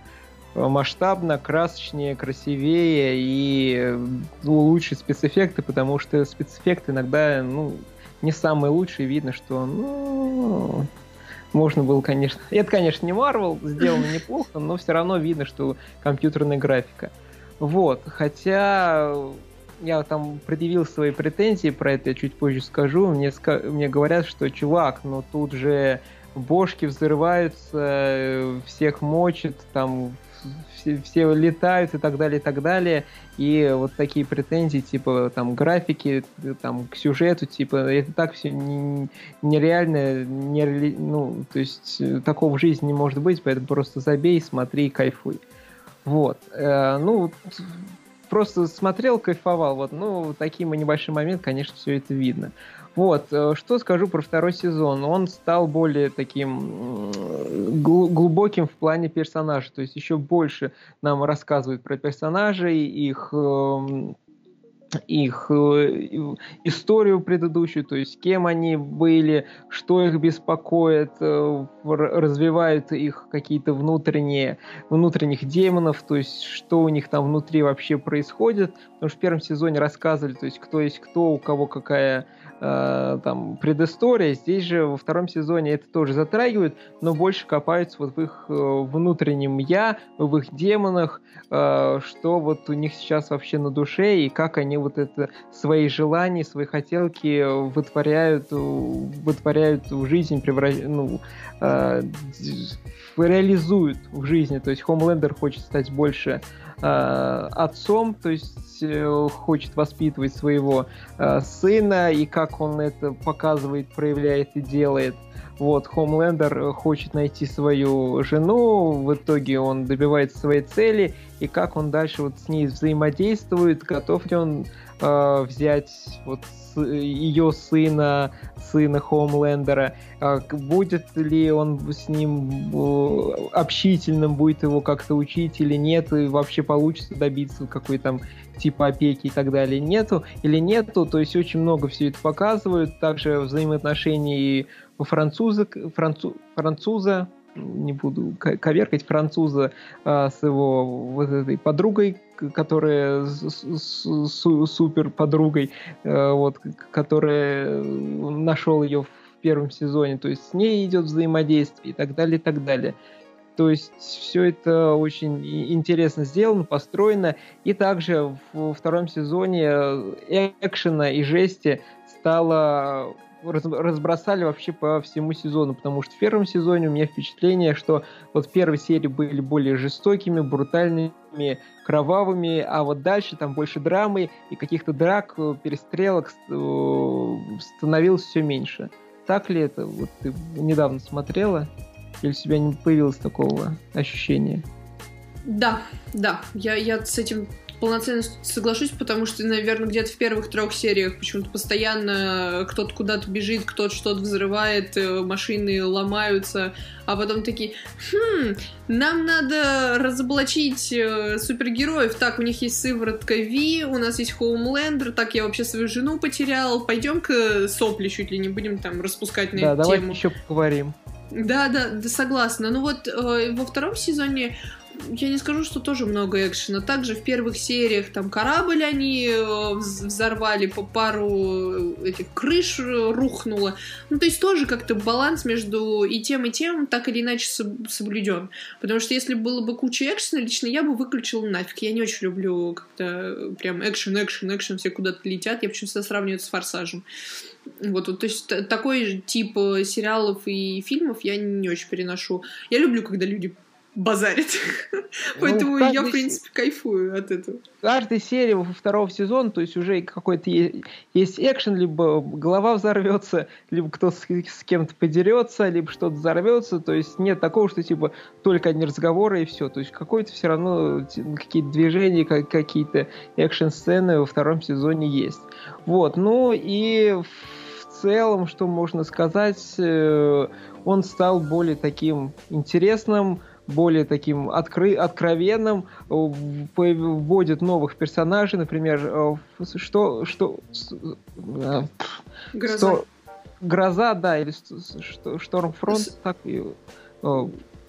э, масштабно, красочнее, красивее и улучшить спецэффекты, потому что спецэффекты иногда, ну, не самые лучшие, видно, что, ну, можно было, конечно... [laughs] Это, конечно, не Marvel, сделано неплохо, но все равно видно, что компьютерная графика. Вот, хотя я там предъявил свои претензии, про это я чуть позже скажу. Мне, мне говорят, что чувак, ну тут же бошки взрываются, всех мочат, там все, все летают и так далее, и так далее. И вот такие претензии, типа, там, графики, там, к сюжету, типа, это так все нереально, не, ну, то есть э, такого в жизни не может быть, поэтому просто забей, смотри, кайфуй. Вот. Э, ну, просто смотрел, кайфовал. Вот, ну, такие небольшие моменты, конечно, все это видно. Вот, э, что скажу про второй сезон. Он стал более таким глубоким в плане персонажей, то есть еще больше нам рассказывают про персонажей, их эм, их э, историю предыдущую, то есть кем они были, что их беспокоит, э, развивают их какие-то внутренние, внутренних демонов, то есть что у них там внутри вообще происходит, потому что в первом сезоне рассказывали, то есть кто есть кто, у кого какая э, там предыстория. Здесь же во втором сезоне это тоже затрагивают, но больше копаются вот в их э, внутреннем я, в их демонах, э, что вот у них сейчас вообще на душе и как они вот это свои желания, свои хотелки вытворяют, вытворяют в жизнь, превращают, ну, э, реализуют в жизни. То есть Хомлендер хочет стать больше э, отцом, то есть э, хочет воспитывать своего э, сына, и как он это показывает, проявляет и делает. вот, Хомлендер хочет найти свою жену, в итоге он добивается своей цели, и как он дальше вот с ней взаимодействует, готов ли он э, взять вот ее сына, сына Хоумлендера, э, будет ли он с ним общительным, будет его как-то учить или нет, и вообще получится добиться какой там типа опеки и так далее нету или нету, то есть очень много все это показывают, также взаимоотношения француза, францу, француза не буду коверкать француза а, с его вот этой подругой, которая супер подругой, а, вот, которая нашел ее в первом сезоне, то есть с ней идет взаимодействие и так далее, и так далее. То есть все это очень интересно сделано, построено. И также в втором сезоне э, экшена и жести стало разбросали вообще по всему сезону, потому что в первом сезоне у меня впечатление, что вот первые серии были более жестокими, брутальными, кровавыми, а вот дальше там больше драмы и каких-то драк, э, перестрелок э, становилось все меньше. Так ли это? Вот ты недавно смотрела? Или у тебя не появилось такого ощущения? Да, да, я, я с этим полноценно соглашусь, потому что, наверное, где-то в первых трех сериях почему-то постоянно кто-то куда-то бежит, кто-то что-то взрывает, э, машины ломаются, а потом такие, хм, нам надо разоблачить э, супергероев. Так, у них есть сыворотка Ви, у нас есть Хоумлендер, так, я вообще свою жену потерял, пойдем-ка сопли чуть ли не будем там распускать на да, эту давай тему. еще поговорим. Да, да, да, согласна. Ну вот э, во втором сезоне я не скажу, что тоже много экшена. Также в первых сериях там корабль они э, взорвали, по пару этих крыш рухнуло. Ну, то есть тоже как-то баланс между и тем, и тем так или иначе соблюден. Потому что если было бы куча экшена, лично я бы выключила нафиг. Я не очень люблю как-то прям экшен, экшен, экшен, все куда-то летят. Я почему-то сравниваю с форсажем. Вот, то есть такой тип э, сериалов и фильмов я не очень переношу. Я люблю, когда люди базарит. Ну, Поэтому я, в принципе, кайфую от этого. Каждой серии во второго сезона, то есть уже какой-то есть экшен, либо голова взорвется, либо кто-то с, кем-то подерется, либо что-то взорвется. То есть нет такого, что типа только одни разговоры и все. То есть какой-то все равно какие-то движения, какие-то экшен-сцены во втором сезоне есть. Вот. Ну и в целом, что можно сказать, э, он стал более таким интересным, более таким откры откровенным, э, вводит новых персонажей, например, э, что... что э, Гроза. Что, Гроза, да, или Штормфронт, так и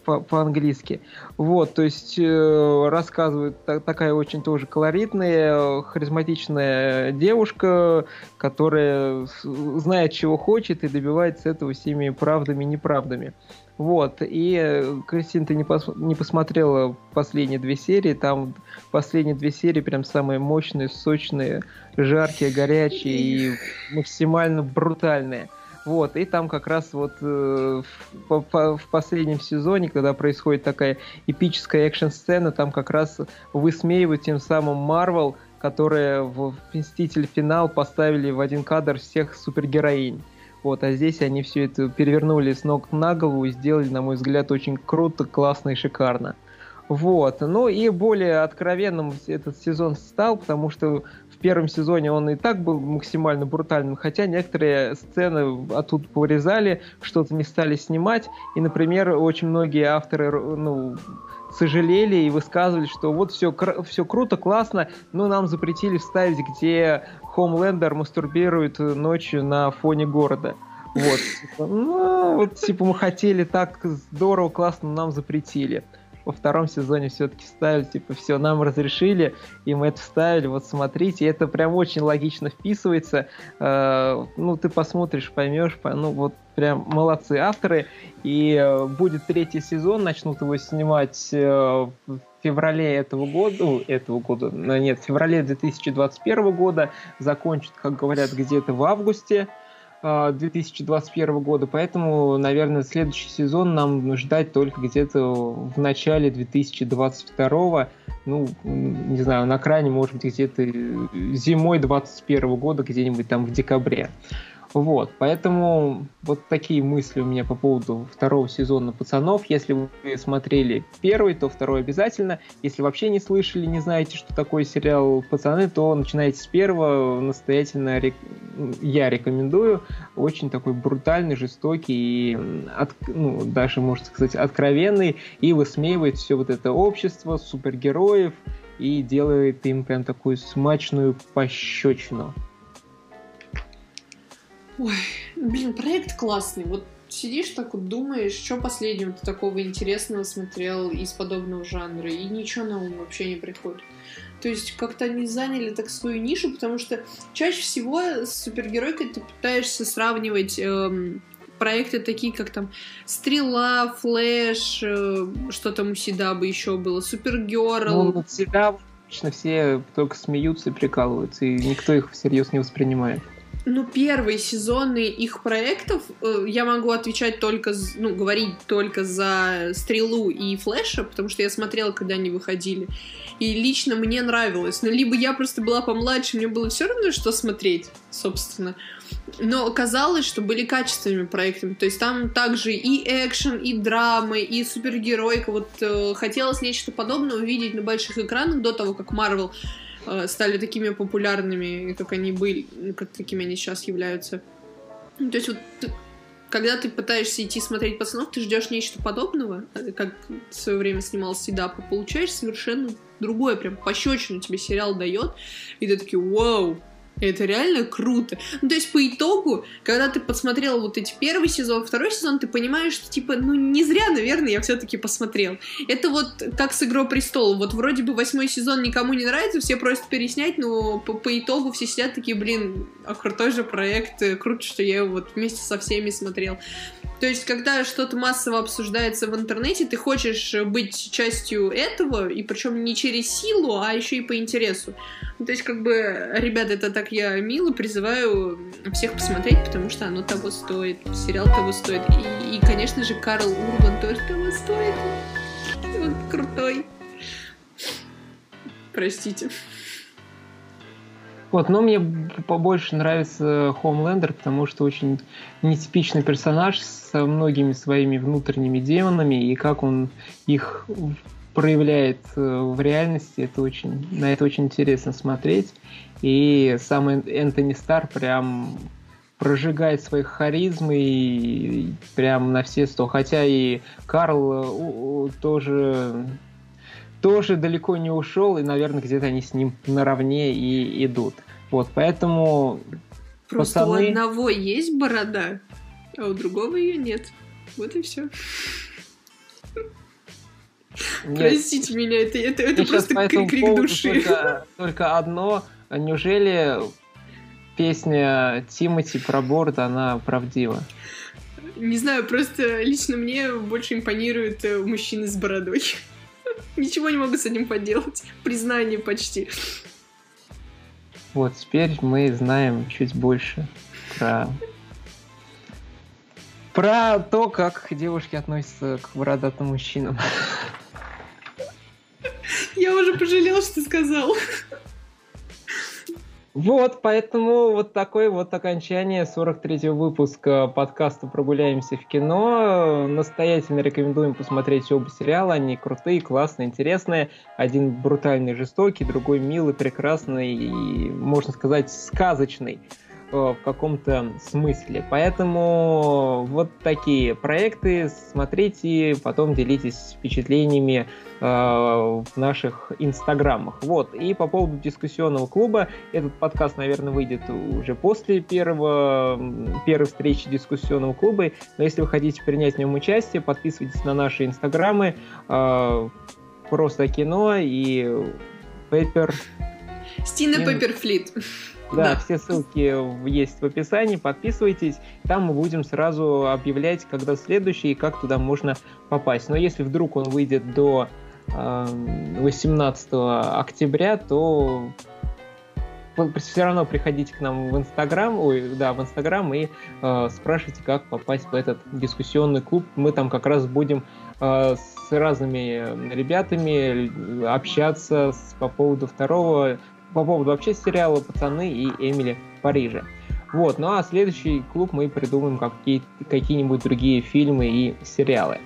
по-английски. Вот, то есть э, рассказывает та, такая очень тоже колоритная, харизматичная девушка, которая знает, чего хочет и добивается этого всеми правдами и неправдами. Вот, и, Кристин, ты не, пос не посмотрела последние две серии, там последние две серии прям самые мощные, сочные, жаркие, горячие и максимально брутальные. Вот, и там как раз вот э, в, в, в последнем сезоне, когда происходит такая эпическая экшн-сцена, там как раз высмеивают тем самым Марвел, которые в «Мститель. Финал» поставили в один кадр всех супергероинь. Вот, а здесь они все это перевернули с ног на голову и сделали, на мой взгляд, очень круто, классно и шикарно. Вот. Ну и более откровенным этот сезон стал, потому что в первом сезоне он и так был максимально брутальным, хотя некоторые сцены оттуда повырезали, что-то не стали снимать. И, например, очень многие авторы ну, сожалели и высказывали, что вот все, все круто, классно, но нам запретили вставить, где Хомлендер мастурбирует ночью на фоне города. Вот, типа, ну, вот, типа, мы хотели так здорово, классно, нам запретили. Во втором сезоне все-таки вставили, типа, все, нам разрешили, и мы это вставили, вот смотрите, это прям очень логично вписывается. Э, ну, ты посмотришь, поймешь, ну, вот прям молодцы авторы. И э, будет третий сезон, начнут его снимать э, в феврале этого года, этого года, нет, в феврале 2021 года, закончат, как говорят, где-то в августе 2021 а, года, поэтому, наверное, следующий сезон нам ждать только где-то в начале 2022, ну, не знаю, на крайне, может быть, где-то зимой 2021 года, где-нибудь там в декабре. Вот, поэтому вот такие мысли у меня по поводу второго сезона «Пацанов». Если вы смотрели первый, то второй обязательно. Если вообще не слышали, не знаете, что такое сериал «Пацаны», то начинайте с первого. Настоятельно рек... я рекомендую. Очень такой брутальный, жестокий и, от... ну, даже, можно сказать, откровенный. И высмеивает все вот это общество, супергероев и делает им прям такую смачную пощечину. Ой, блин, проект классный. Вот сидишь так вот думаешь, что последнего ты такого интересного смотрел из подобного жанра, и ничего на ум вообще не приходит. То есть как-то они заняли так свою нишу, потому что чаще всего с супергеройкой ты пытаешься сравнивать эм, проекты такие, как там Стрела, Флэш, э, что там у Сидаба еще было, Супергерл. Ну, Сидаб обычно все только смеются и прикалываются, и никто их всерьез не воспринимает ну, первые сезоны их проектов э, я могу отвечать только, ну, говорить только за Стрелу и Флэша, потому что я смотрела, когда они выходили. И лично мне нравилось. Но либо я просто была помладше, мне было все равно, что смотреть, собственно. Но оказалось, что были качественными проектами. То есть там также и экшен, и драмы, и супергеройка. Вот э, хотелось нечто подобное увидеть на больших экранах до того, как Марвел Э, стали такими популярными, как они были, как такими они сейчас являются. Ну, то есть вот когда ты пытаешься идти смотреть пацанов, ты ждешь нечто подобного, э, как в свое время снимал Сидап, и получаешь совершенно другое, прям пощечину тебе сериал дает, и ты такой, вау, это реально круто. Ну, то есть, по итогу, когда ты посмотрел вот эти первый сезон, второй сезон, ты понимаешь, что, типа, ну, не зря, наверное, я все-таки посмотрел. Это вот как с «Игрой престолов». Вот вроде бы восьмой сезон никому не нравится, все просят переснять, но по, по итогу все сидят такие, блин, а крутой же проект, круто, что я его вот вместе со всеми смотрел. То есть, когда что-то массово обсуждается в интернете, ты хочешь быть частью этого, и причем не через силу, а еще и по интересу. Ну, то есть, как бы, ребята, это так я мило призываю всех посмотреть, потому что оно того стоит, сериал того стоит. И, и конечно же, Карл Урбан тоже того стоит. Он крутой. Простите. Вот, но мне побольше нравится Хомлендер, потому что очень нетипичный персонаж со многими своими внутренними демонами, и как он их проявляет э, в реальности, это очень, на это очень интересно смотреть. И сам Энтони Стар прям прожигает своей харизмой и прям на все сто. Хотя и Карл тоже тоже далеко не ушел, и, наверное, где-то они с ним наравне и идут. Вот, поэтому Просто пацаны... у одного есть борода, а у другого ее нет. Вот и все. Нет. Простите меня, это, это, это просто крик, крик души. Только, только одно. Неужели песня Тимати про борт, она правдива? Не знаю, просто лично мне больше импонируют э, мужчины с бородой. [laughs] Ничего не могу с этим поделать. Признание почти. Вот, теперь мы знаем чуть больше про про то, как девушки относятся к бородатым мужчинам. Я уже пожалел, что сказал. Вот, поэтому вот такое вот окончание 43-го выпуска подкаста «Прогуляемся в кино». Настоятельно рекомендуем посмотреть оба сериала. Они крутые, классные, интересные. Один брутальный, жестокий, другой милый, прекрасный и, можно сказать, сказочный. Э, в каком-то смысле. Поэтому вот такие проекты смотрите, потом делитесь впечатлениями э, в наших инстаграмах. Вот. И по поводу дискуссионного клуба, этот подкаст, наверное, выйдет уже после первого, первой встречи дискуссионного клуба. Но если вы хотите принять в нем участие, подписывайтесь на наши инстаграмы э, просто кино и Пеппер. Стина Пепперфлит. Да, да, все ссылки есть в описании, подписывайтесь. Там мы будем сразу объявлять, когда следующий и как туда можно попасть. Но если вдруг он выйдет до 18 октября, то все равно приходите к нам в Инстаграм, ой, да, в Инстаграм и э, спрашивайте, как попасть в этот дискуссионный клуб. Мы там как раз будем э, с разными ребятами общаться с, по поводу второго по поводу вообще сериала «Пацаны» и Эмили в Париже. Вот, ну а следующий клуб мы придумаем какие- какие-нибудь другие фильмы и сериалы.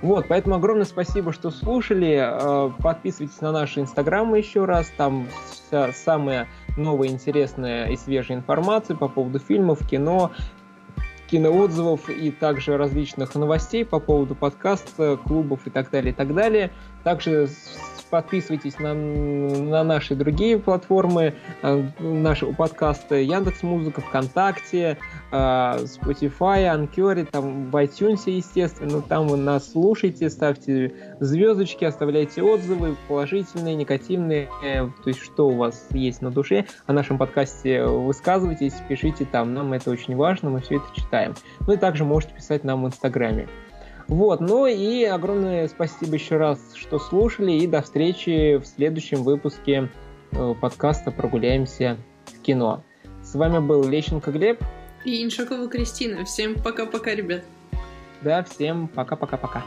Вот, поэтому огромное спасибо, что слушали. Э, подписывайтесь на наши инстаграмы еще раз. Там вся самая новая, интересная и свежая информация по поводу фильмов, кино, киноотзывов и также различных новостей по поводу подкаста, клубов и так далее, и так далее. Также подписывайтесь на, на наши другие платформы э, нашего подкаста Яндекс Музыка, ВКонтакте, э, Spotify, Anchor, там в iTunes, естественно. Там вы нас слушаете, ставьте звездочки, оставляйте отзывы, положительные, негативные, э, то есть что у вас есть на душе о нашем подкасте, высказывайтесь, пишите там, нам это очень важно, мы все это читаем. Ну и также можете писать нам в Инстаграме. Вот, ну и огромное спасибо еще раз, что слушали, и до встречи в следующем выпуске э, подкаста «Прогуляемся в кино». С вами был Лещенко Глеб. И Иншакова Кристина. Всем пока-пока, ребят. Да, всем пока-пока-пока.